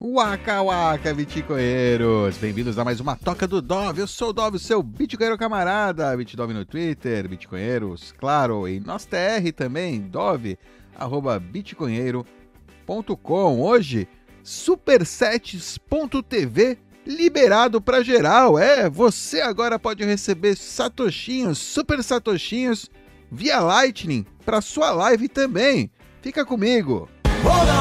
Waka Waka, Bitcoinheiros! Bem-vindos a mais uma Toca do Dove. Eu sou o Dove, seu Bitcoinheiro camarada. Bitdove no Twitter, Bitcoinheiros, claro, e nós TR também, Dove, arroba bitcoinheiro.com. Hoje, supersets.tv liberado para geral. É, você agora pode receber satoshinhos, super satoshinhos, via Lightning para sua live também. Fica comigo! Hold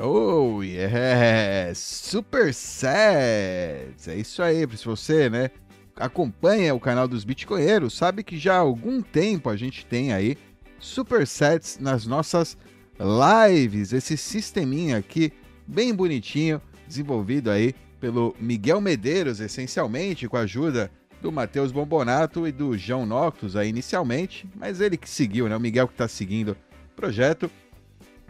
Oh, yeah! Super Sets! É isso aí, se você, né, acompanha o canal dos Bitcoinheiros, sabe que já há algum tempo a gente tem aí Super Sets nas nossas lives, esse sisteminha aqui, bem bonitinho, desenvolvido aí pelo Miguel Medeiros, essencialmente, com a ajuda do Matheus Bombonato e do João Noctus aí inicialmente, mas ele que seguiu, né? O Miguel que está seguindo o projeto.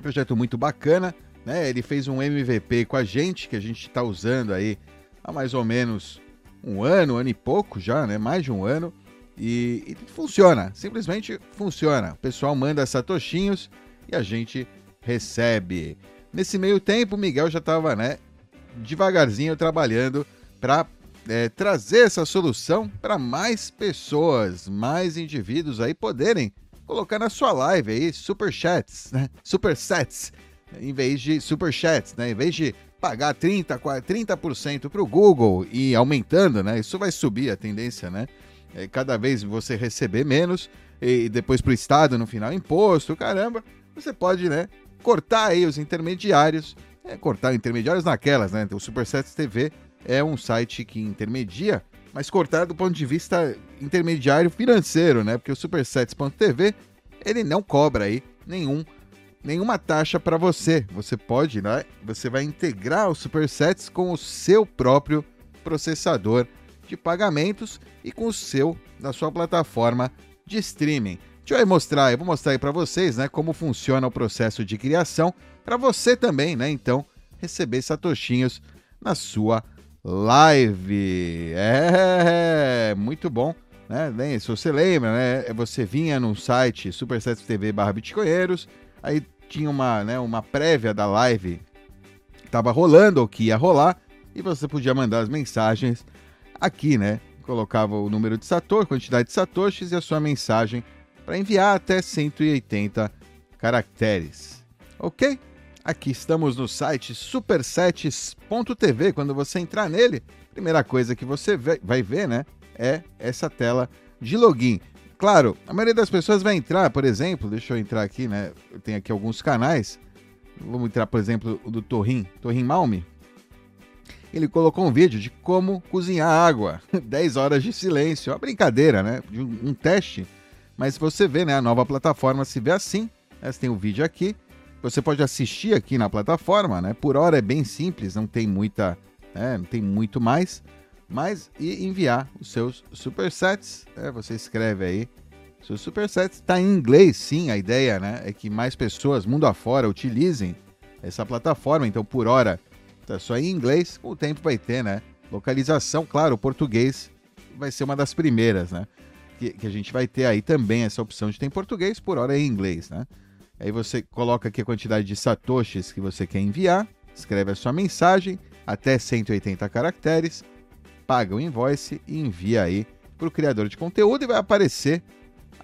Projeto muito bacana, né? Ele fez um MVP com a gente, que a gente está usando aí há mais ou menos um ano, ano e pouco já, né? Mais de um ano. E, e funciona, simplesmente funciona. O pessoal manda satoshinhos e a gente recebe. Nesse meio tempo, o Miguel já estava, né, devagarzinho trabalhando para é, trazer essa solução para mais pessoas, mais indivíduos aí poderem colocar na sua live aí superchats, né? Supersets, em vez de superchats, né? Em vez de pagar 30, 30% para o Google e aumentando, né? Isso vai subir a tendência, né? É, cada vez você receber menos e depois para o Estado no final imposto, caramba, você pode, né? Cortar aí os intermediários, é, cortar intermediários naquelas, né? O Supersets TV é um site que intermedia, mas cortar do ponto de vista intermediário financeiro, né? Porque o supersets.tv ele não cobra aí nenhum nenhuma taxa para você. Você pode, né? Você vai integrar o Supersets com o seu próprio processador de pagamentos e com o seu na sua plataforma de streaming. Deixa eu mostrar, eu vou mostrar aí para vocês, né, como funciona o processo de criação para você também, né? Então, receber satoshinhos na sua Live. É, muito bom. Né? Bem, se você lembra, né? Você vinha no site supersets.tv barra bitcoinheiros, aí tinha uma, né, uma prévia da live que estava rolando ou que ia rolar, e você podia mandar as mensagens aqui, né? Colocava o número de satoshi, quantidade de satoshis e a sua mensagem para enviar até 180 caracteres. Ok? Aqui estamos no site supersets.tv. Quando você entrar nele, primeira coisa que você vai ver, né, é essa tela de login. Claro, a maioria das pessoas vai entrar, por exemplo, deixa eu entrar aqui, né? Eu tenho aqui alguns canais. Vamos entrar, por exemplo, o do Torrim, Torrim Malme. Ele colocou um vídeo de como cozinhar água. 10 horas de silêncio. É uma brincadeira, né? De um, teste. Mas você vê, né? A nova plataforma se vê assim. Você tem o um vídeo aqui. Você pode assistir aqui na plataforma, né? Por hora é bem simples, não tem muita, né? não tem muito mais, mas e enviar os seus supersets, né? Você escreve aí seus supersets, está em inglês, sim. A ideia, né, é que mais pessoas mundo afora utilizem essa plataforma. Então, por hora tá só em inglês. Com o tempo vai ter, né? Localização, claro, o português vai ser uma das primeiras, né? Que, que a gente vai ter aí também essa opção de ter em português, por hora é em inglês, né? Aí você coloca aqui a quantidade de satoshis que você quer enviar, escreve a sua mensagem, até 180 caracteres, paga o invoice e envia aí para o criador de conteúdo e vai aparecer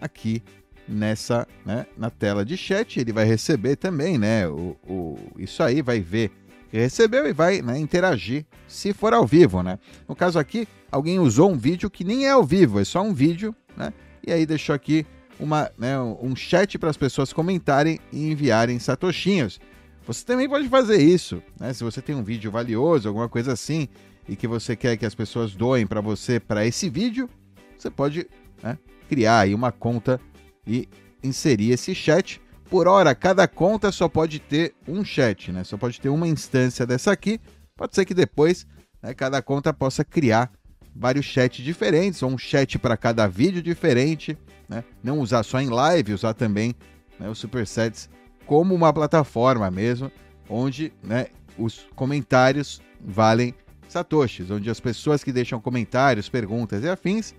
aqui nessa, né, na tela de chat. Ele vai receber também, né, o, o isso aí, vai ver que recebeu e vai né, interagir se for ao vivo, né. No caso aqui, alguém usou um vídeo que nem é ao vivo, é só um vídeo, né, e aí deixou aqui uma, né, um chat para as pessoas comentarem e enviarem satoshinhos. Você também pode fazer isso, né? Se você tem um vídeo valioso, alguma coisa assim, e que você quer que as pessoas doem para você para esse vídeo, você pode né, criar aí uma conta e inserir esse chat. Por hora, cada conta só pode ter um chat, né? Só pode ter uma instância dessa aqui. Pode ser que depois né, cada conta possa criar vários chats diferentes, ou um chat para cada vídeo diferente, né? Não usar só em live, usar também né, os supersets como uma plataforma mesmo, onde né, os comentários valem satoshis, onde as pessoas que deixam comentários, perguntas e afins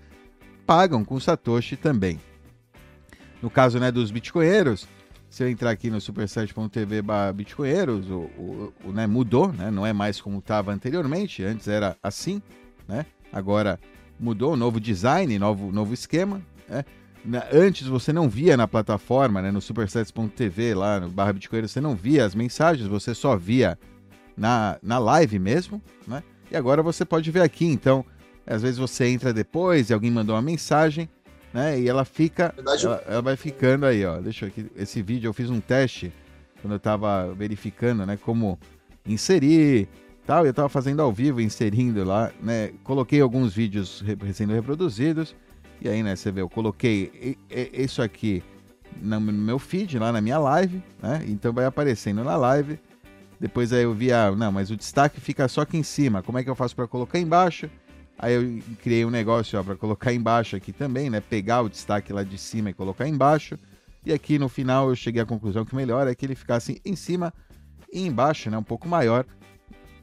pagam com satoshi também. No caso né, dos bitcoinheiros, se eu entrar aqui no superset.tv bitcoinheiros, o, o, o, né, mudou, né? Não é mais como estava anteriormente, antes era assim, né? Agora mudou, novo design, novo, novo esquema, né? Antes você não via na plataforma, né, no supersets.tv, lá no barra Bitcoin, você não via as mensagens, você só via na, na live mesmo, né? E agora você pode ver aqui, então, às vezes você entra depois e alguém mandou uma mensagem, né? E ela fica, Verdade, ela, ela, vai ficando aí, ó. Deixa eu aqui, esse vídeo eu fiz um teste quando eu tava verificando, né, como inserir, tal, eu tava fazendo ao vivo, inserindo lá, né? Coloquei alguns vídeos sendo reproduzidos e aí, né, você vê, eu coloquei isso aqui no meu feed, lá na minha live, né? Então vai aparecendo na live. Depois aí eu vi, ah, não, mas o destaque fica só aqui em cima. Como é que eu faço para colocar embaixo? Aí eu criei um negócio para colocar embaixo aqui também, né? Pegar o destaque lá de cima e colocar embaixo. E aqui no final eu cheguei à conclusão que o melhor é que ele ficasse em cima e embaixo, né? Um pouco maior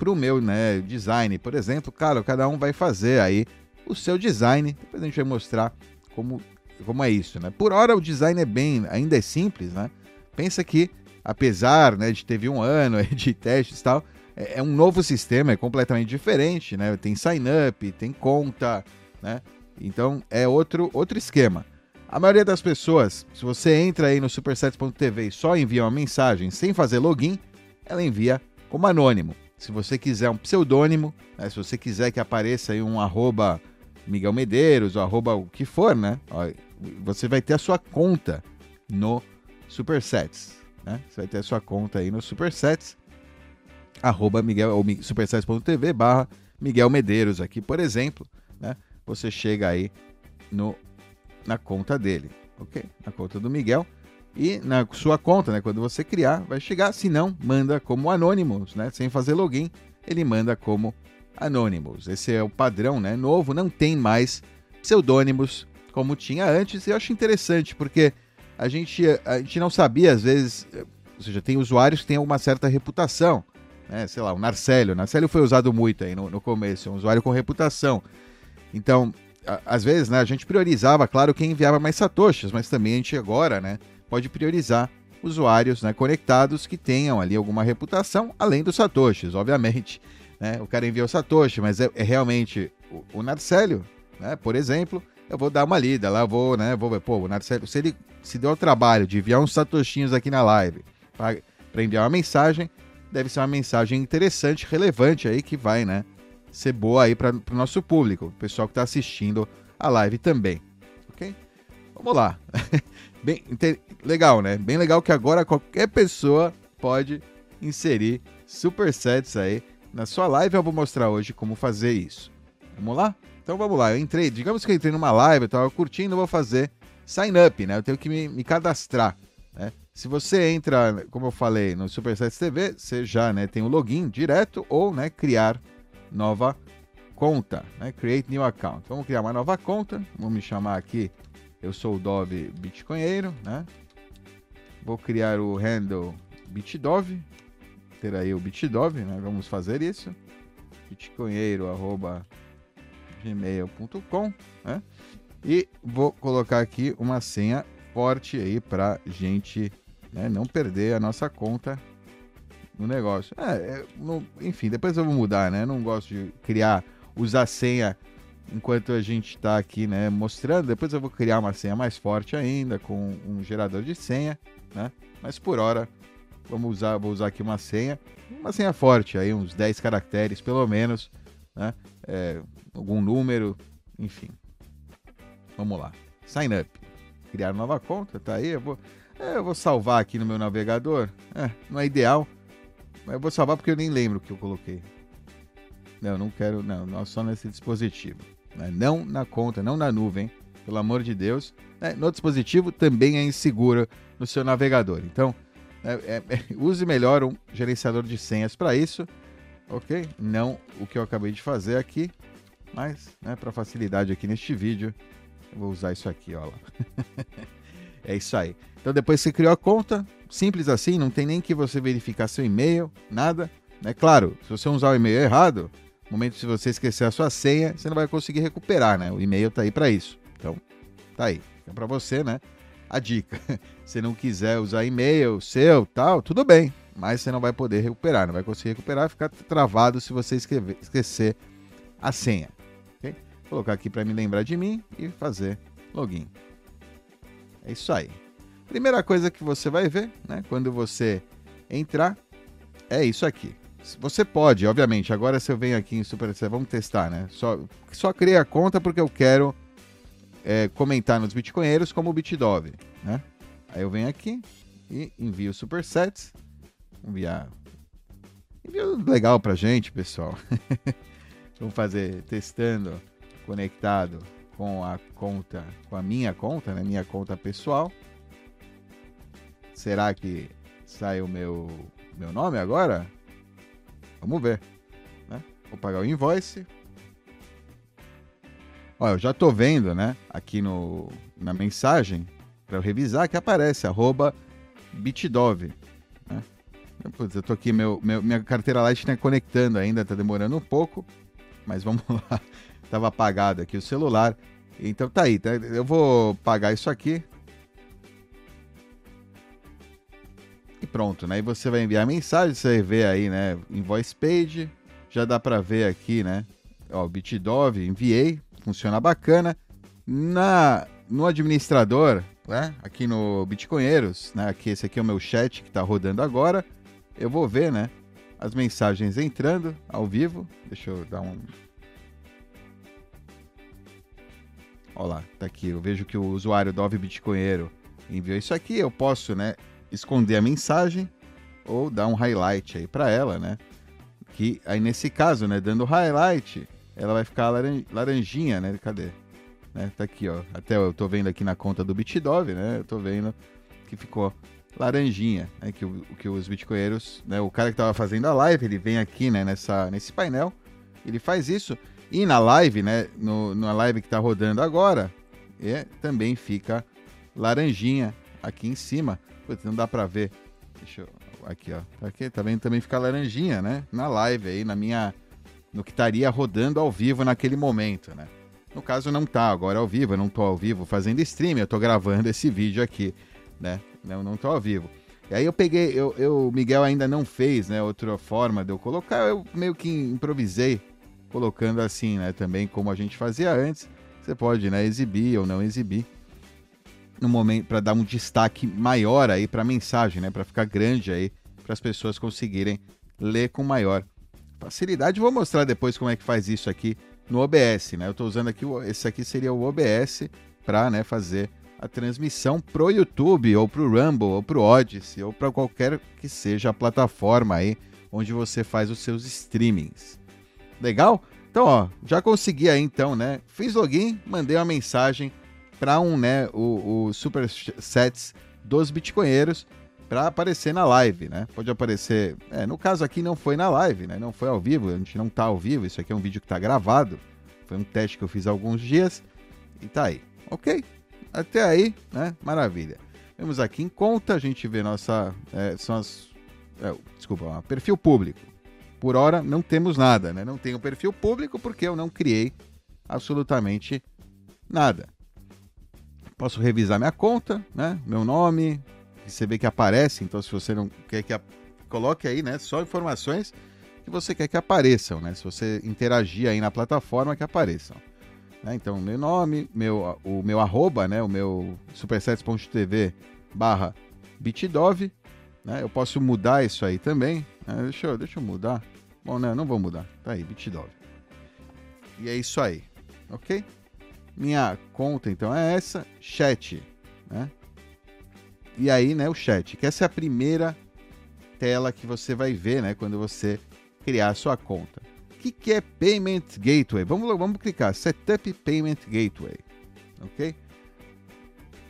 para o meu né, design, por exemplo. Claro, cada um vai fazer aí o seu design. Depois a gente vai mostrar como, como é isso, né? Por hora o design é bem, ainda é simples, né? Pensa que, apesar né, de ter um ano de testes e tal, é, é um novo sistema, é completamente diferente, né? Tem sign-up, tem conta, né? Então é outro, outro esquema. A maioria das pessoas, se você entra aí no supersets.tv e só envia uma mensagem sem fazer login, ela envia como anônimo. Se você quiser um pseudônimo, né? se você quiser que apareça aí um arroba Miguel Medeiros, ou arroba o que for, né? Você vai ter a sua conta no Supersets, né? Você vai ter a sua conta aí no Supersets, arroba Miguel, ou supersets.tv barra Miguel Medeiros aqui, por exemplo, né? Você chega aí no, na conta dele, ok? Na conta do Miguel e na sua conta, né? Quando você criar, vai chegar. Se não, manda como anônimos, né? Sem fazer login, ele manda como Anonymous. Esse é o padrão, né? Novo, não tem mais pseudônimos como tinha antes. E eu acho interessante, porque a gente, a gente não sabia, às vezes, ou seja, tem usuários que têm uma certa reputação. Né? Sei lá, o Narcélio. Narcélio foi usado muito aí no, no começo, é um usuário com reputação. Então, a, às vezes, né, a gente priorizava, claro, quem enviava mais satoshis, mas também a gente agora, né, pode priorizar usuários né, conectados que tenham ali alguma reputação, além dos satoshis, obviamente né? O cara enviou Satoshi, mas é, é realmente o, o Narcélio, né? Por exemplo, eu vou dar uma lida lá, vou, né? Vou ver, pô, o Narcélio, se ele se deu o trabalho de enviar uns satoshinhos aqui na live para enviar uma mensagem, deve ser uma mensagem interessante, relevante aí que vai, né? Ser boa aí para o nosso público, o pessoal que está assistindo a live também, ok? Vamos lá. Bem legal, né? Bem legal que agora qualquer pessoa pode inserir supersets aí na sua live eu vou mostrar hoje como fazer isso. Vamos lá? Então vamos lá. Eu entrei, digamos que eu entrei numa live, eu estava curtindo, vou fazer sign up, né? Eu tenho que me, me cadastrar, né? Se você entra, como eu falei, no Supersets TV, você já né, tem o login direto ou né, criar nova conta, né? Create new account. Vamos criar uma nova conta. Vamos me chamar aqui. Eu sou o Dove Bitcoinheiro, né? Vou criar o handle Bitdove, ter aí o Bitdove, né? Vamos fazer isso. bitcoinheiro@gmail.com, né? E vou colocar aqui uma senha forte aí para gente né, não perder a nossa conta no negócio. É, é no, enfim, depois eu vou mudar, né? Não gosto de criar, usar senha enquanto a gente está aqui, né, mostrando. Depois eu vou criar uma senha mais forte ainda com um gerador de senha, né? Mas por hora Vamos usar, vou usar aqui uma senha, uma senha forte, aí uns 10 caracteres pelo menos, né? É, algum número, enfim. Vamos lá. Sign up. Criar nova conta, tá aí. Eu vou, é, eu vou salvar aqui no meu navegador. É, não é ideal, mas eu vou salvar porque eu nem lembro o que eu coloquei. Não, não quero, não, só nesse dispositivo. Né? Não na conta, não na nuvem, pelo amor de Deus. É, no dispositivo também é inseguro no seu navegador. Então, é, é, é, use melhor um gerenciador de senhas para isso, ok? Não o que eu acabei de fazer aqui, mas né, para facilidade aqui neste vídeo, eu vou usar isso aqui, ó é isso aí. Então depois você criou a conta, simples assim, não tem nem que você verificar seu e-mail, nada. É claro, se você usar o e-mail errado, momento se você esquecer a sua senha, você não vai conseguir recuperar, né? O e-mail tá aí para isso. Então, tá aí. É para você, né? a dica. Se não quiser usar e-mail seu, tal, tudo bem, mas você não vai poder recuperar, não vai conseguir recuperar, ficar travado se você escrever, esquecer a senha. Okay? Vou colocar aqui para me lembrar de mim e fazer login. É isso aí. Primeira coisa que você vai ver, né, quando você entrar, é isso aqui. Você pode, obviamente, agora se eu venho aqui em Super vamos testar, né? Só, só criei a conta porque eu quero é, comentar nos Bitcoinheiros como o Bitdove, né? Aí eu venho aqui e envio supersets. Enviar. Envio legal pra gente, pessoal. Vamos fazer testando conectado com a conta, com a minha conta, né? Minha conta pessoal. Será que sai o meu, meu nome agora? Vamos ver. Né? Vou pagar o invoice. Olha, eu já tô vendo, né? Aqui no, na mensagem, para eu revisar, que aparece, arroba bitdove. Né? Putz, eu tô aqui, meu, meu, minha carteira Light tá conectando ainda, tá demorando um pouco. Mas vamos lá. Tava apagado aqui o celular. Então tá aí, tá? eu vou pagar isso aqui. Pronto, né? E você vai enviar mensagem, você ver aí, né? Invoice page. Já dá para ver aqui, né? Ó, Bitdove, enviei, funciona bacana. Na, no administrador, né, aqui no Bitcoinheiros, né, aqui, esse aqui é o meu chat que está rodando agora, eu vou ver, né, as mensagens entrando ao vivo. Deixa eu dar um... Olha lá, tá aqui, eu vejo que o usuário Dove Bitcoinheiro enviou isso aqui, eu posso, né, esconder a mensagem ou dar um highlight aí para ela, né, que aí nesse caso, né, dando highlight, ela vai ficar laranjinha, né? Cadê? Né? Tá aqui, ó. Até eu tô vendo aqui na conta do Bitdove, né? Eu tô vendo que ficou laranjinha, né? Que, o, que os bitcoinheiros, né? O cara que tava fazendo a live, ele vem aqui, né? Nessa, nesse painel, ele faz isso. E na live, né? No, na live que tá rodando agora, é, também fica laranjinha aqui em cima. Putz, não dá pra ver. Deixa eu... Aqui, ó. Tá aqui, vendo? Também fica laranjinha, né? Na live aí, na minha no que estaria rodando ao vivo naquele momento, né? No caso não tá agora ao vivo, eu não tô ao vivo fazendo stream, eu tô gravando esse vídeo aqui, né? Não, não tô ao vivo. E aí eu peguei, eu, eu, o Miguel ainda não fez, né, outra forma de eu colocar, eu meio que improvisei, colocando assim, né, também como a gente fazia antes. Você pode, né, exibir ou não exibir no momento para dar um destaque maior aí para a mensagem, né, para ficar grande aí, para as pessoas conseguirem ler com maior facilidade. Vou mostrar depois como é que faz isso aqui no OBS, né? Eu estou usando aqui, esse aqui seria o OBS para né, fazer a transmissão pro YouTube, ou pro Rumble, ou pro Odyssey, ou para qualquer que seja a plataforma aí onde você faz os seus streamings. Legal? Então, ó, já consegui aí então, né? Fiz login, mandei uma mensagem um, né, o, o Super Sets dos Bitcoinheiros para aparecer na live, né? Pode aparecer. É, no caso aqui não foi na live, né? Não foi ao vivo, a gente não tá ao vivo, isso aqui é um vídeo que tá gravado. Foi um teste que eu fiz há alguns dias e tá aí. Ok? Até aí, né? Maravilha. Vemos aqui em conta, a gente vê nossa. É, são as. É, desculpa, perfil público. Por hora não temos nada, né? Não tenho perfil público porque eu não criei absolutamente nada. Posso revisar minha conta, né? Meu nome, você vê que aparece, então se você não quer que a... coloque aí, né, só informações que você quer que apareçam, né? Se você interagir aí na plataforma que apareçam. Né? Então, meu nome, meu, o meu arroba, né? O meu supersets.tv barra bitdove, né? Eu posso mudar isso aí também. Né? Deixa, eu, deixa eu mudar. Bom, não, não vou mudar. Tá aí, bitdove. E é isso aí, ok? Minha conta, então, é essa. Chat, né? E aí, né, o chat, que essa é a primeira tela que você vai ver, né, quando você criar a sua conta. O que, que é Payment Gateway? Vamos, vamos clicar, Setup Payment Gateway, ok?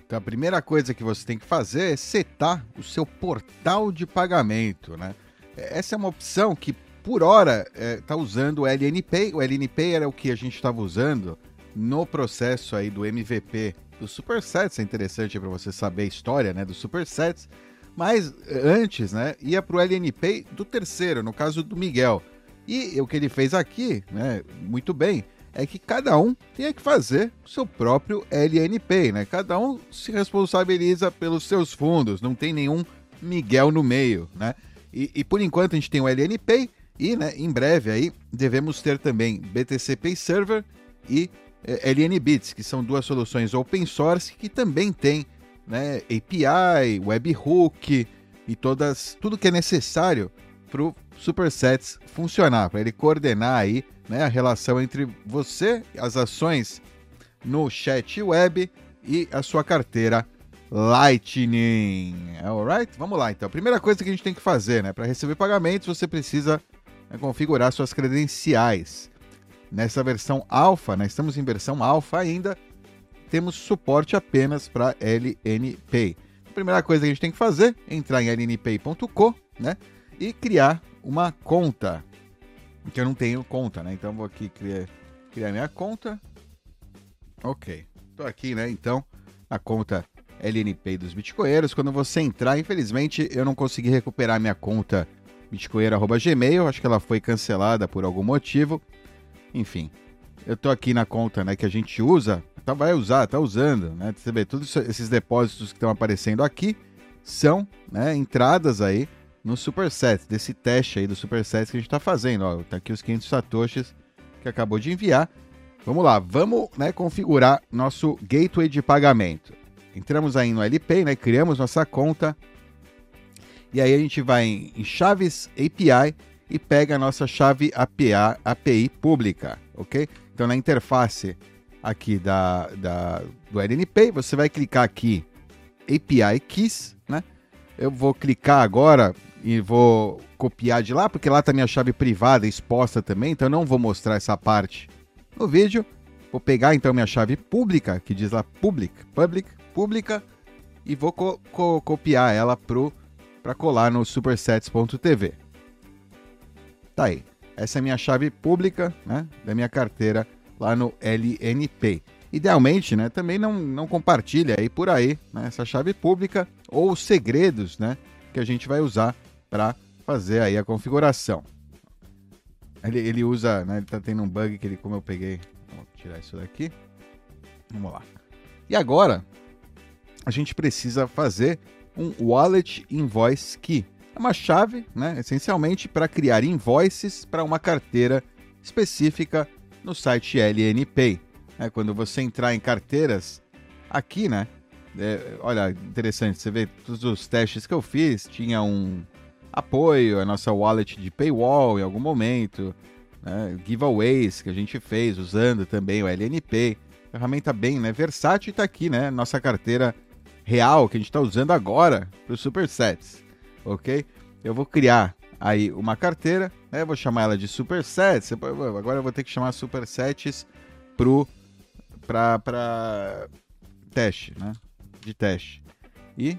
Então a primeira coisa que você tem que fazer é setar o seu portal de pagamento, né? Essa é uma opção que por hora está é, usando o LNPay. O LNPay era o que a gente estava usando no processo aí do MVP dos Supersets. É interessante para você saber a história né, dos Supersets. Mas eh, antes, né, ia para o LNP do terceiro, no caso do Miguel. E o que ele fez aqui, né, muito bem, é que cada um tenha que fazer o seu próprio LNP, né? Cada um se responsabiliza pelos seus fundos, não tem nenhum Miguel no meio, né? E, e por enquanto a gente tem o LNP e, né, em breve aí devemos ter também BTC Pay Server e LNBits, que são duas soluções open source que também tem, né, API, webhook e todas tudo que é necessário para o Supersets funcionar, para ele coordenar aí né, a relação entre você, as ações no chat web e a sua carteira Lightning. Alright? Vamos lá então. Primeira coisa que a gente tem que fazer, né? Para receber pagamentos, você precisa né, configurar suas credenciais. Nessa versão alfa, né, estamos em versão alfa ainda, temos suporte apenas para LNPay. A primeira coisa que a gente tem que fazer é entrar em lnpay.co né, e criar uma conta que eu não tenho conta, né? Então vou aqui criar, criar minha conta. Ok. Tô aqui, né? Então, a conta LNP dos Bitcoinheiros. Quando você entrar, infelizmente, eu não consegui recuperar minha conta bitcoinheiro.gmail. Acho que ela foi cancelada por algum motivo. Enfim, eu tô aqui na conta né, que a gente usa. Tá, vai usar, tá usando, né? Você vê, todos esses depósitos que estão aparecendo aqui são né, entradas aí no Superset, desse teste aí do Superset que a gente está fazendo. Ó, tá aqui os 500 satoshis que acabou de enviar. Vamos lá, vamos né, configurar nosso gateway de pagamento. Entramos aí no LP, né, criamos nossa conta. E aí a gente vai em, chaves API e pega a nossa chave API, API pública, ok? Então na interface aqui da, da, do LNP, você vai clicar aqui API Keys, né? Eu vou clicar agora e vou copiar de lá, porque lá está minha chave privada exposta também, então eu não vou mostrar essa parte no vídeo. Vou pegar então minha chave pública, que diz lá public, public, pública, e vou co co copiar ela para colar no supersets.tv. Tá aí. Essa é a minha chave pública, né, da minha carteira lá no LNP. Idealmente, né, também não, não compartilha aí por aí né, essa chave pública ou os segredos, né, que a gente vai usar para fazer aí a configuração. Ele, ele usa, né, ele tá tendo um bug que ele, como eu peguei, vou tirar isso daqui. Vamos lá. E agora, a gente precisa fazer um Wallet Invoice Key. É uma chave, né, essencialmente, para criar invoices para uma carteira específica no site LNPay. É, quando você entrar em carteiras, aqui, né? É, olha, interessante, você vê todos os testes que eu fiz, tinha um, apoio, a nossa wallet de paywall em algum momento, né? giveaways que a gente fez usando também o LNP. Ferramenta bem né? versátil está aqui, né? Nossa carteira real que a gente está usando agora para os Supersets, ok? Eu vou criar aí uma carteira, né? Vou chamar ela de Supersets. Agora eu vou ter que chamar Supersets para teste, né? De teste. E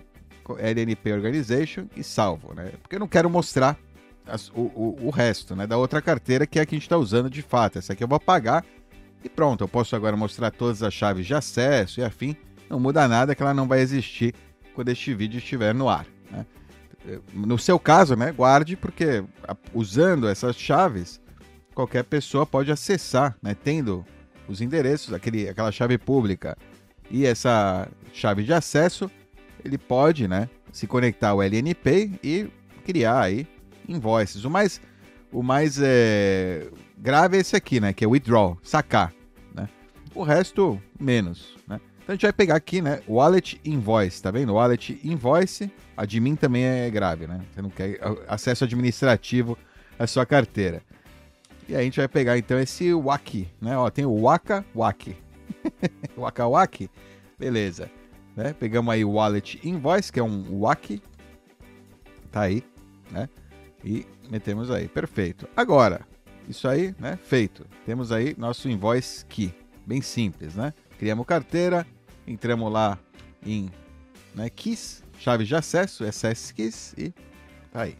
LNP Organization e salvo, né? Porque eu não quero mostrar as, o, o, o, resto, né? Da outra carteira que é a que a gente está usando de fato. Essa aqui eu vou apagar e pronto. Eu posso agora mostrar todas as chaves de acesso e afim. Não muda nada que ela não vai existir quando este vídeo estiver no ar. Né? No seu caso, né? Guarde porque usando essas chaves qualquer pessoa pode acessar, né? Tendo os endereços, aquele, aquela chave pública e essa chave de acesso ele pode, né, se conectar ao LNP e criar aí invoices. O mais, o mais é, grave é esse aqui, né, que é withdraw, sacar, né? O resto menos, né? Então a gente vai pegar aqui, né, wallet invoice, tá vendo? Wallet invoice, admin também é grave, né? Você não quer acesso administrativo à sua carteira. E aí a gente vai pegar então esse WAC, né? Ó, tem o Waka WAC. Waka WAC. Beleza. Né? Pegamos aí o Wallet Invoice, que é um WAC. Tá aí, né? E metemos aí. Perfeito. Agora, isso aí, né? Feito. Temos aí nosso Invoice Key. Bem simples, né? Criamos carteira, entramos lá em né, chave de acesso, SS keys e tá aí.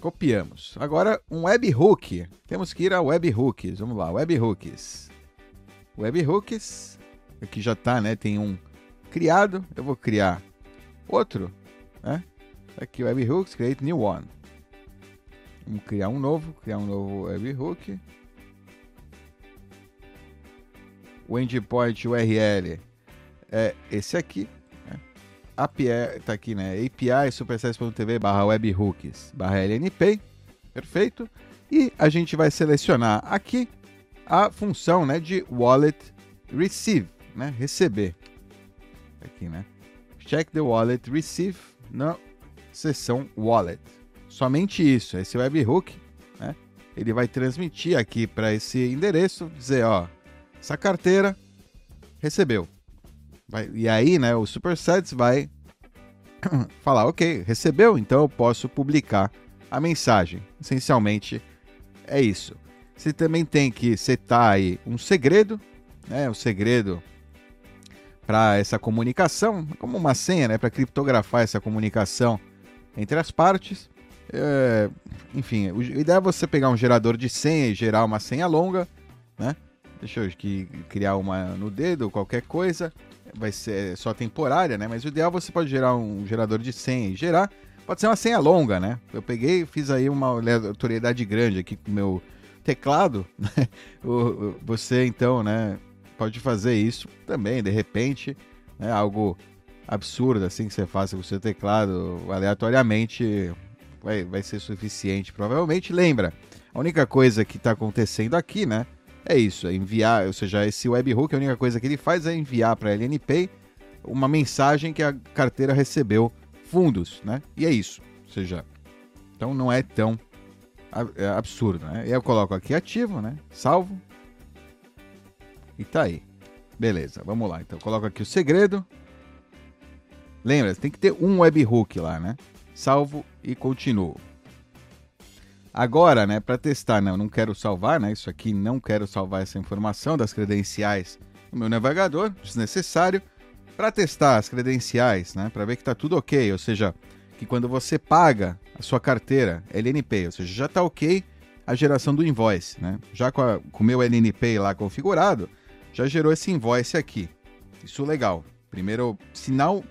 Copiamos. Agora um webhook. Temos que ir a webhooks. Vamos lá, webhooks. Webhooks. Aqui já tá, né? Tem um criado, eu vou criar outro, né? Aqui webhooks, create new one. Vamos criar um novo, criar um novo webhook. O endpoint URL é esse aqui. Né? API tá aqui, né? API supersets.tv barra webhooks barra LNP. Perfeito. E a gente vai selecionar aqui a função né, de wallet receive, né? Receber. Aqui, né? Check the wallet receive na seção wallet. Somente isso. Esse webhook, né? Ele vai transmitir aqui para esse endereço, dizer, ó, essa carteira recebeu. Vai, e aí, né, o Supersets vai falar, ok, recebeu, então eu posso publicar a mensagem. Essencialmente é isso. Você também tem que setar aí um segredo, né, o um segredo para essa comunicação, como uma senha, né, para criptografar essa comunicação entre as partes. É, enfim, o ideal é você pegar um gerador de senha e gerar uma senha longa, né? Deixa eu aqui criar uma no dedo, qualquer coisa. Vai ser só temporária, né? Mas o ideal é você pode gerar um gerador de senha e gerar. Pode ser uma senha longa, né? Eu peguei fiz aí uma aleatoriedade grande aqui com o meu teclado. Né? você então, né? Pode fazer isso também, de repente, né? Algo absurdo assim que você faça com o seu teclado aleatoriamente vai, vai ser suficiente, provavelmente. Lembra, a única coisa que está acontecendo aqui, né? É isso, é enviar, ou seja, esse webhook, a única coisa que ele faz é enviar para a LNP uma mensagem que a carteira recebeu fundos, né? E é isso. Ou seja, então não é tão é absurdo, né? Eu coloco aqui ativo, né? Salvo. E tá aí. Beleza, vamos lá. Então coloco aqui o segredo. Lembra, tem que ter um webhook lá, né? Salvo e continuo. Agora, né, para testar, não, não quero salvar, né, isso aqui não quero salvar essa informação das credenciais no meu navegador, desnecessário. Para testar as credenciais, né, para ver que está tudo ok, ou seja, que quando você paga a sua carteira LNP, ou seja, já está ok a geração do invoice, né? Já com, a, com o meu LNP lá configurado, já gerou esse invoice aqui. Isso legal. Primeiro sinal,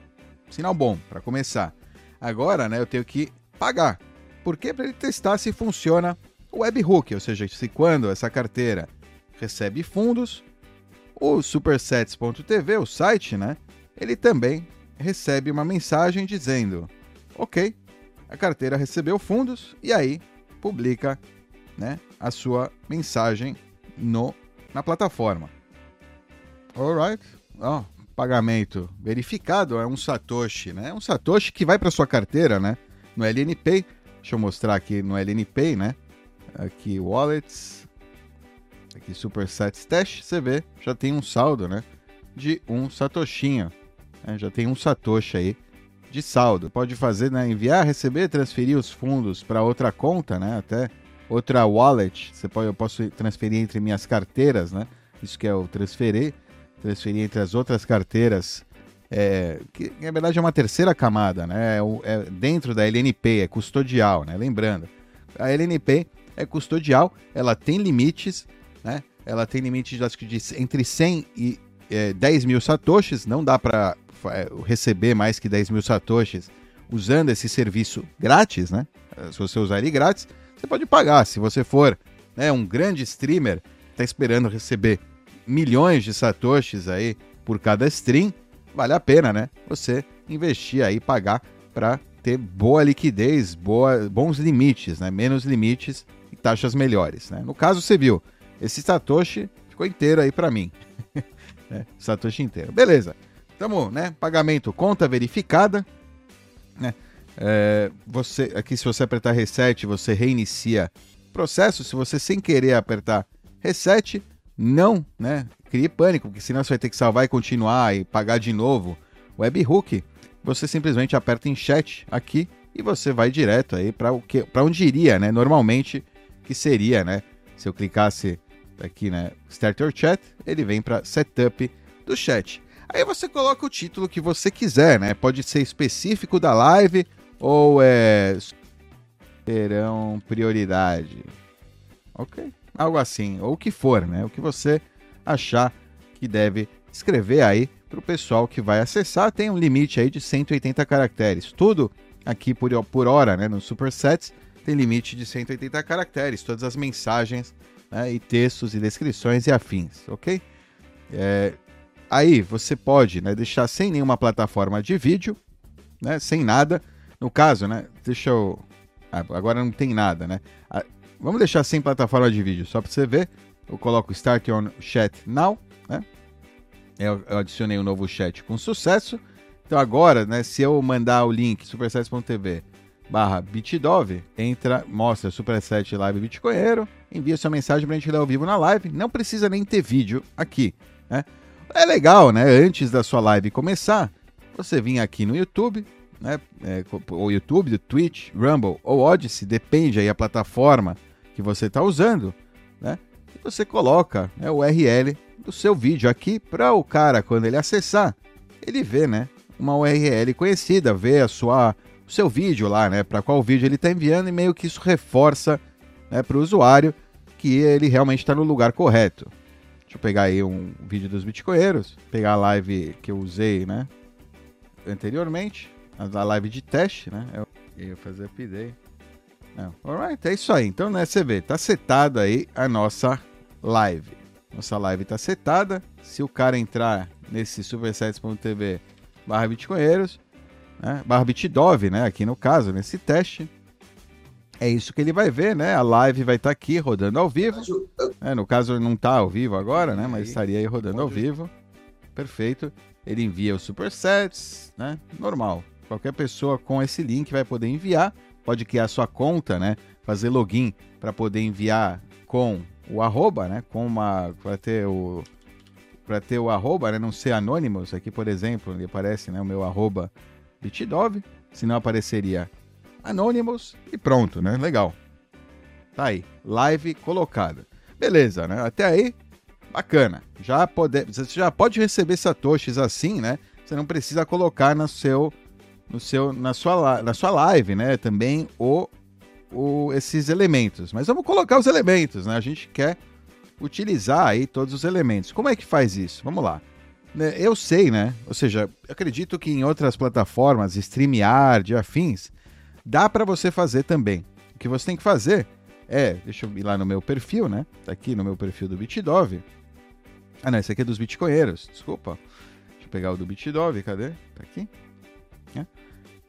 sinal bom para começar. Agora, né, eu tenho que pagar. Por quê? Para ele testar se funciona o webhook, ou seja, se quando essa carteira recebe fundos, o supersets.tv, o site, né, ele também recebe uma mensagem dizendo: "OK, a carteira recebeu fundos" e aí publica, né, a sua mensagem no na plataforma. Alright. Ó, oh, pagamento verificado é um satoshi, né? Um satoshi que vai para sua carteira, né? No LNP Deixa eu mostrar aqui no LNPay, né? Aqui, wallets. Aqui, Superset Stash. Você vê, já tem um saldo, né? De um satoshinho. Né? Já tem um satoshi aí de saldo. Pode fazer, né? Enviar, receber, transferir os fundos para outra conta, né? Até outra wallet. Você pode, eu posso transferir entre minhas carteiras, né? Isso que é o transferir. Transferir entre as outras carteiras é, que na verdade é uma terceira camada, né? É, é, dentro da LNP, é custodial, né? Lembrando, a LNP é custodial, ela tem limites, né? Ela tem limites acho que de entre 100 e é, 10 mil satoshis, não dá para é, receber mais que 10 mil satoshis usando esse serviço grátis, né? Se você usar ele grátis, você pode pagar. Se você for né, um grande streamer, está esperando receber milhões de satoshis aí por cada stream, vale a pena, né? Você investir aí, pagar para ter boa liquidez, boa, bons limites, né? Menos limites e taxas melhores, né? No caso, você viu, esse Satoshi ficou inteiro aí para mim. né? Satoshi inteiro. Beleza. Tamo, né? Pagamento, conta verificada, né? É, você, aqui se você apertar reset, você reinicia o processo. Se você sem querer apertar reset, não, né? Crie pânico, porque senão você vai ter que salvar e continuar e pagar de novo. Webhook, você simplesmente aperta em chat aqui e você vai direto aí para o que, para onde iria, né? Normalmente que seria, né? Se eu clicasse aqui, né? Start your chat, ele vem para setup do chat. Aí você coloca o título que você quiser, né? Pode ser específico da live ou é terão prioridade. Ok algo assim, ou o que for, né? O que você achar que deve escrever aí para o pessoal que vai acessar. Tem um limite aí de 180 caracteres. Tudo aqui por, por hora, né? No Supersets tem limite de 180 caracteres. Todas as mensagens né, e textos e descrições e afins, ok? É, aí você pode né, deixar sem nenhuma plataforma de vídeo, né, sem nada. No caso, né, deixa eu. Ah, agora não tem nada, né? Vamos deixar sem plataforma de vídeo, só para você ver. Eu coloco Start on Chat Now, né? Eu, eu adicionei um novo chat com sucesso. Então agora, né, se eu mandar o link supersets.tv barra bitdove, entra, mostra Superset Live Bitcoinheiro, envia sua mensagem pra gente ler ao vivo na live. Não precisa nem ter vídeo aqui, né? É legal, né? Antes da sua live começar, você vir aqui no YouTube, né? É, ou YouTube, Twitch, Rumble ou Odyssey, depende aí a plataforma que você está usando, né? E você coloca né, o URL do seu vídeo aqui para o cara, quando ele acessar, ele vê, né? Uma URL conhecida, vê a sua, o seu vídeo lá, né? Para qual vídeo ele está enviando e meio que isso reforça né, para o usuário que ele realmente está no lugar correto. Deixa eu pegar aí um vídeo dos bitcoinheiros, pegar a live que eu usei, né? Anteriormente, a live de teste, né? Eu ia fazer update. Não. Alright, é isso aí. Então, né, você vê, tá setado aí a nossa live. Nossa live tá setada. Se o cara entrar nesse supersets.tv barra bitcoinheiros, né, barra né, aqui no caso, nesse teste, é isso que ele vai ver, né? A live vai estar tá aqui rodando ao vivo. É, no caso, não está ao vivo agora, né? Mas estaria aí rodando ao vivo. Perfeito. Ele envia os supersets, né? Normal. Qualquer pessoa com esse link vai poder enviar. Pode criar sua conta, né? Fazer login para poder enviar com o arroba, né? Com uma. Para ter o. Para ter o arroba, né? Não ser anônimos. Aqui, por exemplo, ele aparece, né? O meu arroba bitdove. Se não apareceria Anonymous e pronto, né? Legal. Tá aí, live colocada. Beleza, né? Até aí, bacana. Já pode, você já pode receber satoshis assim, né? Você não precisa colocar no seu, no seu, na sua, na sua live, né? Também o, o, esses elementos. Mas vamos colocar os elementos, né? A gente quer utilizar aí todos os elementos. Como é que faz isso? Vamos lá. Né, eu sei, né? Ou seja, acredito que em outras plataformas, StreamYard, afins, Dá para você fazer também. O que você tem que fazer é, deixa eu ir lá no meu perfil, né? Tá aqui no meu perfil do Bitdove. Ah, não, esse aqui é dos Bitcoinheiros, desculpa. Deixa eu pegar o do Bitdove, cadê? Tá aqui.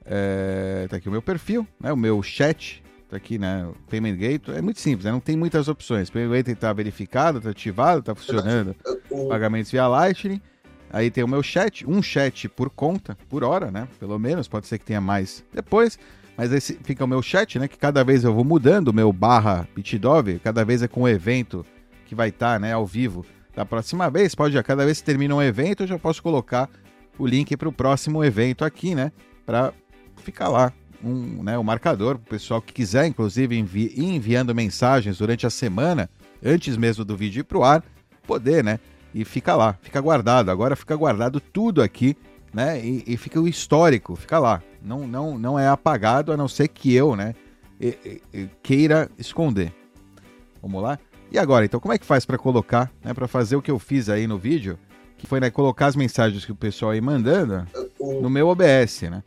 É. Tá aqui o meu perfil, né? O meu chat, tá aqui, né? O Payment Gate, é muito simples, né? Não tem muitas opções. O Payment Gate tá verificado, tá ativado, tá funcionando. Pagamentos via Lightning. Aí tem o meu chat, um chat por conta, por hora, né? Pelo menos, pode ser que tenha mais depois. Mas esse fica o meu chat, né? Que cada vez eu vou mudando o meu barra Bitdove, cada vez é com o evento que vai estar, tá, né, ao vivo. Da próxima vez, pode, cada vez que termina um evento, eu já posso colocar o link para o próximo evento aqui, né? Para ficar lá um, né, o um marcador para o pessoal que quiser, inclusive, envi enviando mensagens durante a semana, antes mesmo do vídeo ir para o ar, poder, né? E fica lá, fica guardado. Agora fica guardado tudo aqui, né? E, e fica o histórico, fica lá. Não, não, não é apagado, a não ser que eu, né, queira esconder. Vamos lá? E agora, então, como é que faz para colocar, né, para fazer o que eu fiz aí no vídeo, que foi né, colocar as mensagens que o pessoal aí mandando no meu OBS, né?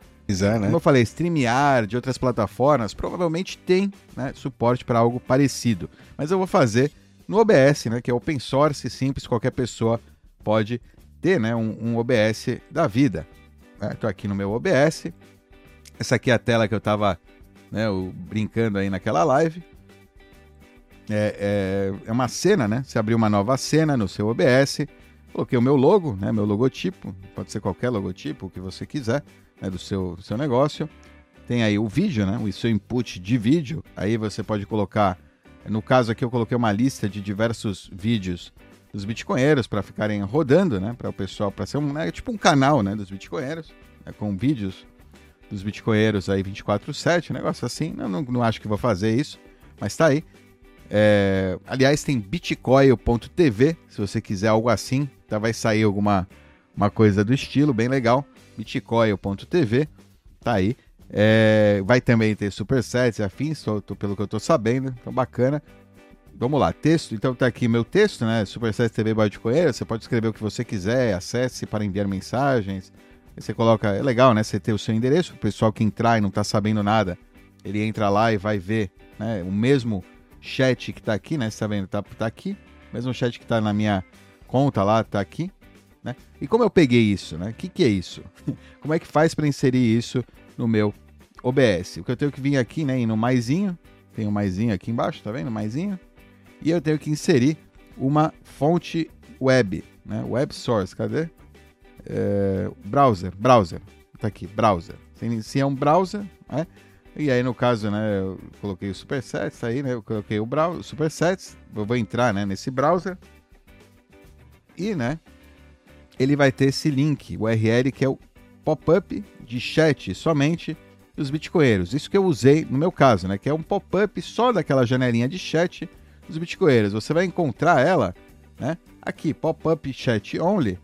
É, né? Como eu falei, StreamYard, de outras plataformas, provavelmente tem né, suporte para algo parecido. Mas eu vou fazer no OBS, né, que é open source, simples, qualquer pessoa pode ter né, um, um OBS da vida. Estou né? aqui no meu OBS, essa aqui é a tela que eu estava né, brincando aí naquela live. É, é, é, uma cena, né? Você abriu uma nova cena no seu OBS. Coloquei o meu logo, né? Meu logotipo. Pode ser qualquer logotipo que você quiser, né, do, seu, seu negócio. Tem aí o vídeo, né? O seu input de vídeo. Aí você pode colocar. No caso aqui, eu coloquei uma lista de diversos vídeos dos bitcoinheiros para ficarem rodando, né? Para o pessoal, para ser um, né, tipo um canal, né? Dos bitcoinheiros, né, com vídeos dos bitcoinheiros aí 24/7, um negócio assim. Não, não, não, acho que vou fazer isso, mas tá aí. É, aliás, tem bitcoin.tv, se você quiser algo assim, tá, vai sair alguma uma coisa do estilo, bem legal. bitcoin.tv, tá aí. É, vai também ter supersets e afins, pelo que eu tô sabendo, então bacana. Vamos lá, texto, então tá aqui meu texto, né? Supersets TV Bitcoinheiro, você pode escrever o que você quiser, acesse para enviar mensagens, você coloca, é legal, né? Você ter o seu endereço, o pessoal que entrar e não tá sabendo nada, ele entra lá e vai ver, né? O mesmo chat que tá aqui, né? Você tá vendo? Tá, tá aqui, mesmo chat que tá na minha conta lá tá aqui, né? E como eu peguei isso, né? O que, que é isso? como é que faz para inserir isso no meu OBS? O que eu tenho que vir aqui, né? No maisinho, tem um maisinho aqui embaixo, tá vendo? Maisinho. E eu tenho que inserir uma fonte web, né? Web source, cadê? É, browser, browser, tá aqui, browser. Você inicia um browser, né? E aí, no caso, né, eu coloquei o Supersets aí, né? Eu coloquei o Supersets, eu vou entrar, né, nesse browser. E, né, ele vai ter esse link, o URL que é o pop-up de chat somente dos bitcoinheiros. Isso que eu usei no meu caso, né, que é um pop-up só daquela janelinha de chat dos bitcoinheiros. Você vai encontrar ela, né, aqui, pop-up chat only.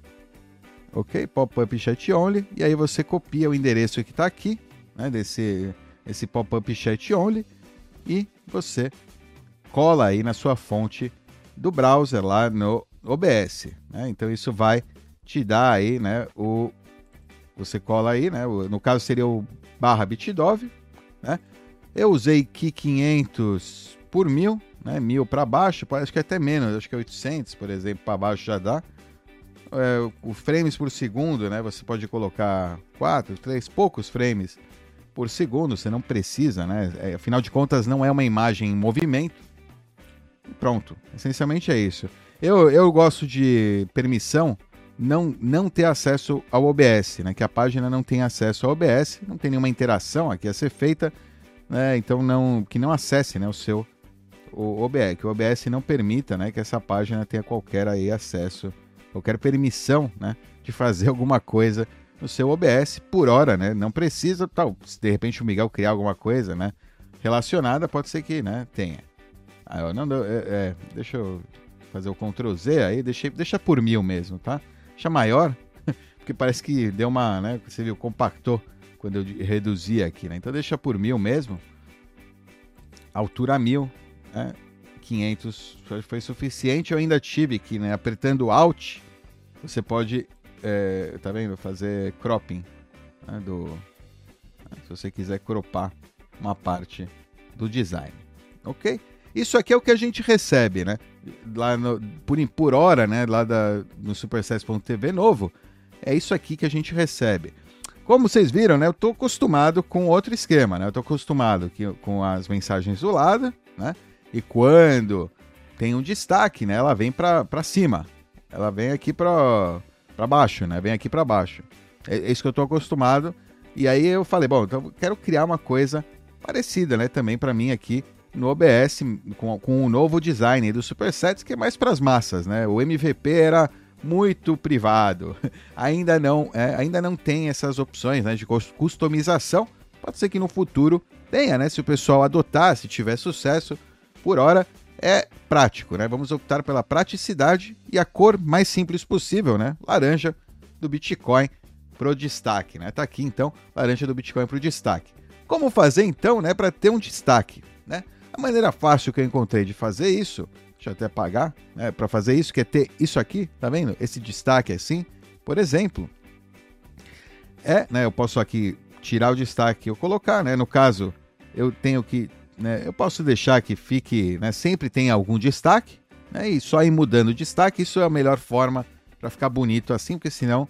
OK? Pop-up chat only e aí você copia o endereço que está aqui, né, desse esse pop-up chat only e você cola aí na sua fonte do browser lá no OBS. Né? Então isso vai te dar aí, né, o você cola aí, né, o, no caso seria o barra bitdov, né? Eu usei aqui 500 por mil, né, mil para baixo, acho que até menos, acho que é 800, por exemplo, para baixo já dá. É, o frames por segundo, né, você pode colocar 4, 3, poucos frames por segundo, você não precisa, né? É, afinal de contas, não é uma imagem em movimento. Pronto, essencialmente é isso. Eu, eu gosto de permissão não, não ter acesso ao OBS, né? Que a página não tem acesso ao OBS, não tem nenhuma interação aqui a ser feita, né? Então não, que não acesse, né, o seu o OBS, que o OBS não permita, né, que essa página tenha qualquer aí acesso, qualquer permissão, né, de fazer alguma coisa no seu OBS por hora, né? Não precisa, tal. Se de repente o Miguel criar alguma coisa, né? Relacionada, pode ser que, né? Tenha. Ah, não, é, é, deixa eu fazer o Ctrl Z aí, deixa, deixa por mil mesmo, tá? Deixa maior, porque parece que deu uma, né? Você viu, compactou quando eu reduzi aqui, né? Então deixa por mil mesmo. Altura mil, né? 500 foi suficiente. Eu ainda tive que, né? Apertando Alt, você pode é, tá vendo? Fazer cropping né, do, né, se você quiser cropar uma parte do design, ok? Isso aqui é o que a gente recebe, né? Lá no, por, por hora, né? Lá da, no supersets.tv novo, é isso aqui que a gente recebe. Como vocês viram, né? Eu tô acostumado com outro esquema, né? Eu tô acostumado que, com as mensagens do lado, né? E quando tem um destaque, né? Ela vem para cima. Ela vem aqui para baixo, né? Vem aqui para baixo. É, é, isso que eu tô acostumado. E aí eu falei, bom, então quero criar uma coisa parecida, né? Também para mim aqui no OBS com, com o novo design do Supersets, que é mais para as massas, né? O MVP era muito privado. ainda não, é, ainda não tem essas opções né, de customização. Pode ser que no futuro tenha, né? Se o pessoal adotar, se tiver sucesso, por hora é prático, né? Vamos optar pela praticidade e a cor mais simples possível, né? Laranja do Bitcoin pro destaque, né? Tá aqui então, laranja do Bitcoin pro destaque. Como fazer então, né, para ter um destaque, né? A maneira fácil que eu encontrei de fazer isso, deixa eu até apagar, né, para fazer isso que é ter isso aqui, tá vendo? Esse destaque assim, por exemplo, é, né, eu posso aqui tirar o destaque eu colocar, né? No caso, eu tenho que né, eu posso deixar que fique, né, sempre tem algum destaque, né, e só ir mudando o destaque, isso é a melhor forma para ficar bonito assim, porque senão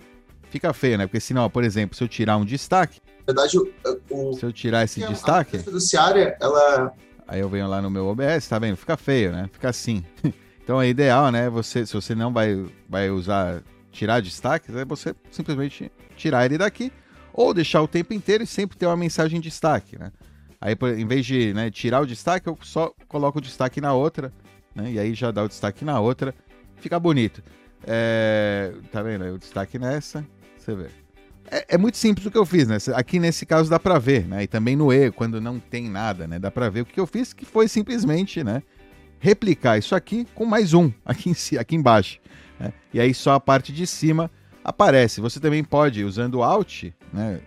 fica feio, né? Porque senão, por exemplo, se eu tirar um destaque, na verdade, o, o se eu tirar esse destaque, a fiduciária, ela aí eu venho lá no meu OBS, tá vendo? Fica feio, né? Fica assim. então é ideal, né? Você, se você não vai, vai usar tirar destaques, é você simplesmente tirar ele daqui ou deixar o tempo inteiro e sempre ter uma mensagem de destaque, né? Aí, em vez de né, tirar o destaque, eu só coloco o destaque na outra, né? E aí já dá o destaque na outra, fica bonito. É, tá vendo? O destaque nessa, você vê. É, é, muito simples o que eu fiz, né? Aqui nesse caso dá pra ver, né? E também no E, quando não tem nada, né? Dá pra ver o que eu fiz, que foi simplesmente, né? Replicar isso aqui com mais um aqui, em, aqui embaixo. Né? E aí só a parte de cima aparece. Você também pode, usando Alt, né?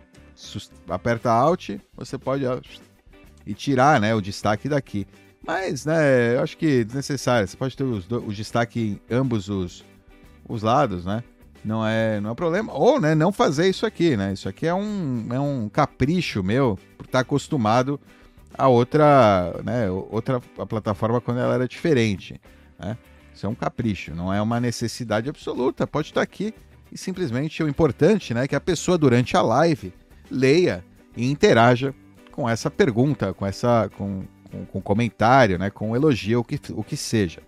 Aperta Alt, você pode e tirar né, o destaque daqui. Mas, né, eu acho que é desnecessário. Você pode ter os, o destaque em ambos os, os lados, né? Não é, não é problema. Ou, né, não fazer isso aqui, né? Isso aqui é um, é um capricho meu por estar acostumado a outra, né, outra a plataforma quando ela era diferente, né? Isso é um capricho, não é uma necessidade absoluta. Pode estar aqui e simplesmente o importante né, é que a pessoa durante a live leia e interaja com essa pergunta, com essa com, com, com comentário, né, com elogio, o que, o que seja.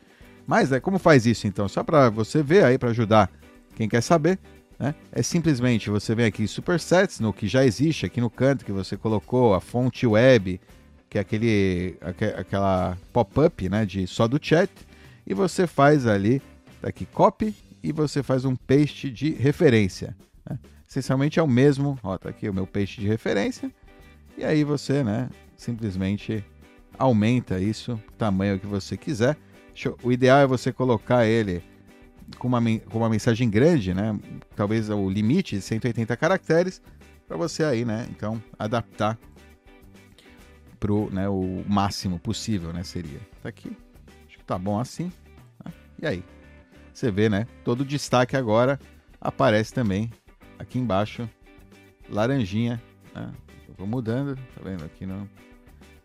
Mas né, como faz isso então? Só para você ver aí, para ajudar quem quer saber, né, é simplesmente você vem aqui em Supersets, no que já existe aqui no canto que você colocou, a fonte web, que é aquele, aquela pop-up né, de só do chat, e você faz ali, tá aqui, copy, e você faz um paste de referência. Né? Essencialmente é o mesmo, ó, tá aqui o meu paste de referência, e aí você, né, simplesmente aumenta isso, tamanho que você quiser. O ideal é você colocar ele com uma, com uma mensagem grande, né? Talvez o limite de 180 caracteres, para você aí, né? Então, adaptar pro né, o máximo possível, né? Seria. Tá aqui. Acho que tá bom assim. Né? E aí? Você vê, né? Todo o destaque agora aparece também aqui embaixo. Laranjinha. Né? Eu vou mudando, tá vendo? Aqui no.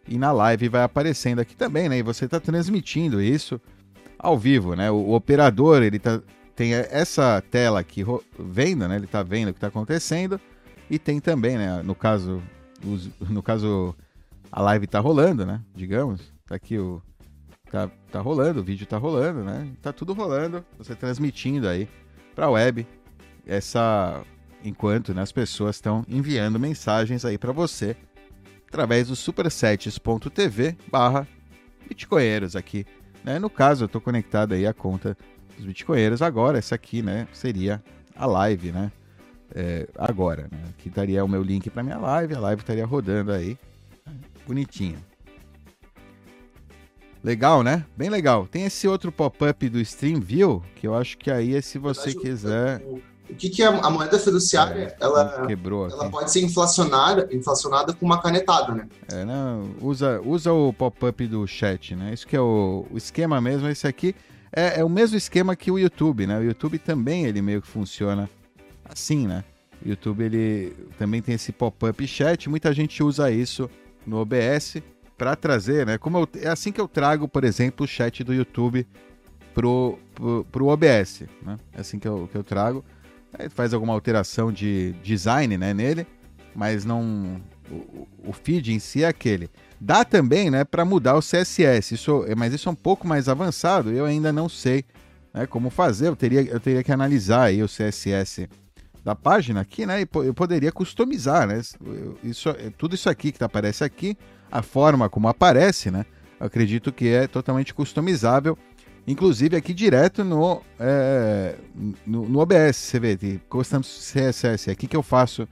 E na live vai aparecendo aqui também, né? E você está transmitindo isso ao vivo, né? O, o, operador, ele tá, tem essa tela aqui vendo, né? Ele está vendo o que está acontecendo. E tem também, né? No caso, os, no caso, a live está rolando, né? Digamos. Tá aqui o, Tá, tá rolando, o vídeo tá rolando, né? Tá tudo rolando, você transmitindo aí pra web essa enquanto né, as pessoas estão enviando mensagens aí para você através do supersets.tv barra bitcoinheiros aqui. Né? No caso, eu estou conectado aí à conta dos bitcoinheiros agora, essa aqui, né, seria a live, né? É, agora, né? Aqui estaria o meu link para minha live, a live estaria rodando aí, bonitinha. Legal, né? Bem legal. Tem esse outro pop-up do Stream View, que eu acho que aí é se você quiser. O que, que é a moeda fiduciária? É, ela quebrou. Ela pode ser inflacionada, inflacionada com uma canetada, né? É, não, usa, usa o pop-up do chat, né? Isso que é o, o esquema mesmo. Esse aqui é, é, o mesmo esquema que o YouTube, né? O YouTube também ele meio que funciona assim, né? O YouTube ele também tem esse pop-up chat. Muita gente usa isso no OBS para trazer, né? Como eu, é assim que eu trago, por exemplo, o chat do YouTube pro, pro, pro OBS, né? É assim que eu, que eu trago. Faz alguma alteração de design, né, nele, mas não o, o feed em si é aquele. Dá também, né, para mudar o CSS. Isso, mas isso é um pouco mais avançado. Eu ainda não sei, né, como fazer. Eu teria, eu teria que analisar aí o CSS da página aqui, né? E eu poderia customizar, né? Isso, tudo isso aqui que aparece aqui a forma como aparece, né? acredito que é totalmente customizável. Inclusive aqui direto no, é, no, no, OBS, você vê, gostamos CSS. É aqui que eu faço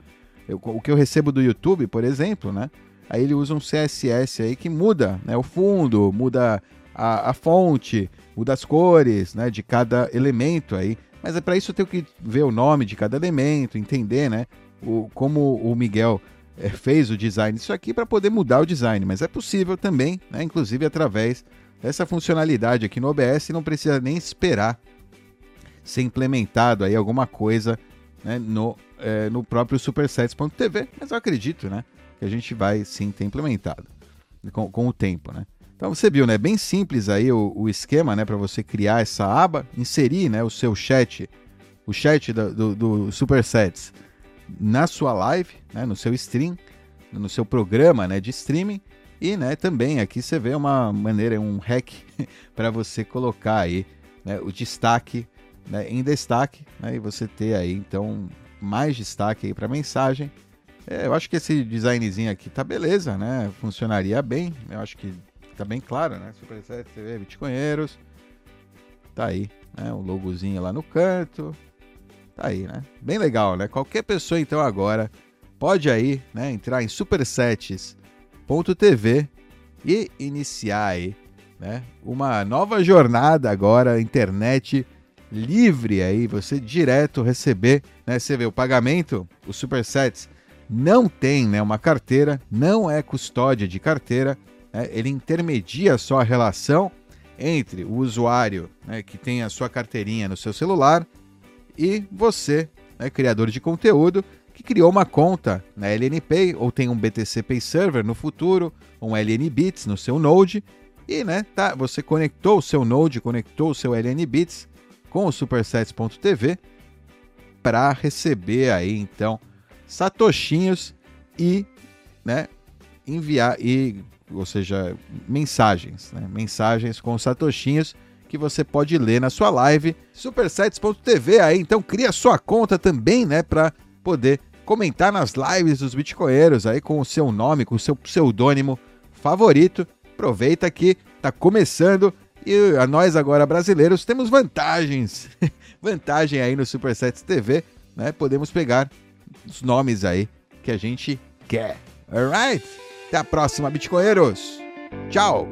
eu, o que eu recebo do YouTube, por exemplo, né? Aí ele usa um CSS aí que muda né, o fundo, muda a, a fonte, muda as cores né, de cada elemento aí. Mas é para isso eu tenho que ver o nome de cada elemento, entender né, o, como o Miguel é, fez o design disso aqui para poder mudar o design, mas é possível também, né, inclusive através dessa funcionalidade aqui no OBS, não precisa nem esperar ser implementado aí alguma coisa né, no, é, no próprio supersets.tv, mas eu acredito né, que a gente vai sim ter implementado com, com o tempo. Né? Então você viu, né? Bem simples aí o, o esquema, né? Para você criar essa aba, inserir, né? O seu chat, o chat do, do, do Supersets na sua live, né, no seu stream, no seu programa né, de streaming. E né, também aqui você vê uma maneira, um hack para você colocar aí né, o destaque né, em destaque né, e você ter aí então mais destaque para a mensagem. É, eu acho que esse designzinho aqui tá beleza, né? Funcionaria bem. Eu acho que tá bem claro, né? Super 7 TV Bitcoinheiros. Tá aí, né? O logozinho lá no canto. Tá aí, né? Bem legal, né? Qualquer pessoa, então, agora pode aí, né, entrar em supersets.tv e iniciar aí, né, uma nova jornada agora, internet livre aí, você direto receber, né, você vê o pagamento, o Supersets não tem, né, uma carteira, não é custódia de carteira, né, ele intermedia só a relação entre o usuário, né, que tem a sua carteirinha no seu celular e você, né, criador de conteúdo, que criou uma conta na LNPay ou tem um BTC Pay Server no futuro, um LNBits no seu Node, E, né, tá, você conectou o seu Node, conectou o seu LN Bits com o supersets.tv para receber aí, então, satoshinhos e, né, enviar e, ou seja, mensagens, né, mensagens com satoshinhos que você pode ler na sua live. Supersets.tv aí, então cria sua conta também, né, para poder comentar nas lives dos bitcoinheiros aí com o seu nome, com o seu pseudônimo favorito. Aproveita que tá começando e a nós agora brasileiros temos vantagens. Vantagem aí no Supersets TV, né? Podemos pegar os nomes aí que a gente quer. Alright? Até a próxima, bitcoinheiros. Tchau.